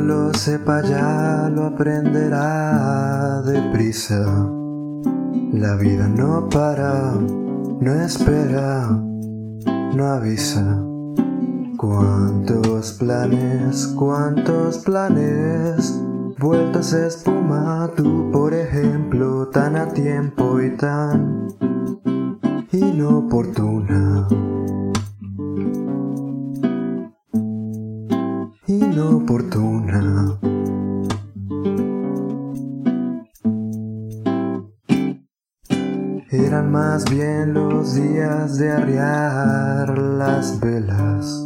lo sepa ya lo aprenderá deprisa. La vida no para, no espera, no avisa. Cuántos planes, cuántos planes, vueltos a espuma, tú por ejemplo, tan a tiempo y tan inoportuna. Inoportuna. Eran más bien los días de arriar las velas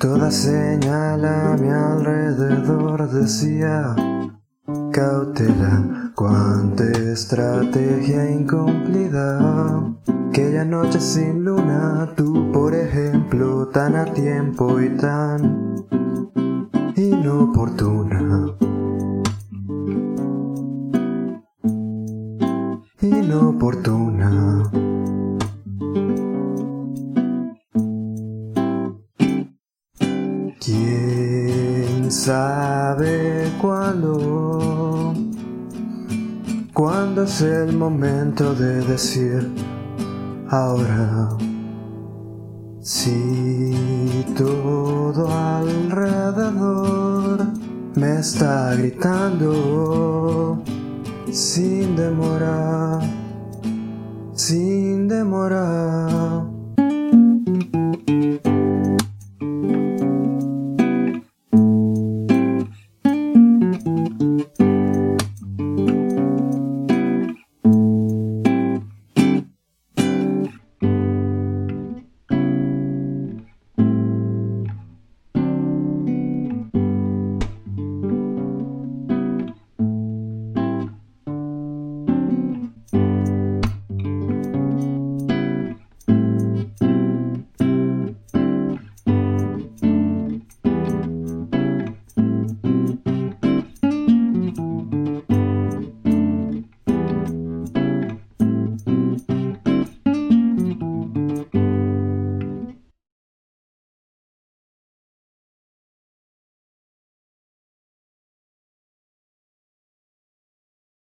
Toda señal a mi alrededor decía cautela, cuánta estrategia incumplida. Aquella noche sin luna, tú por ejemplo, tan a tiempo y tan inoportuna. Inoportuna. ¿Quién sabe cuándo? ¿Cuándo es el momento de decir ahora? Si todo alrededor está gritando sin demora, sin demora.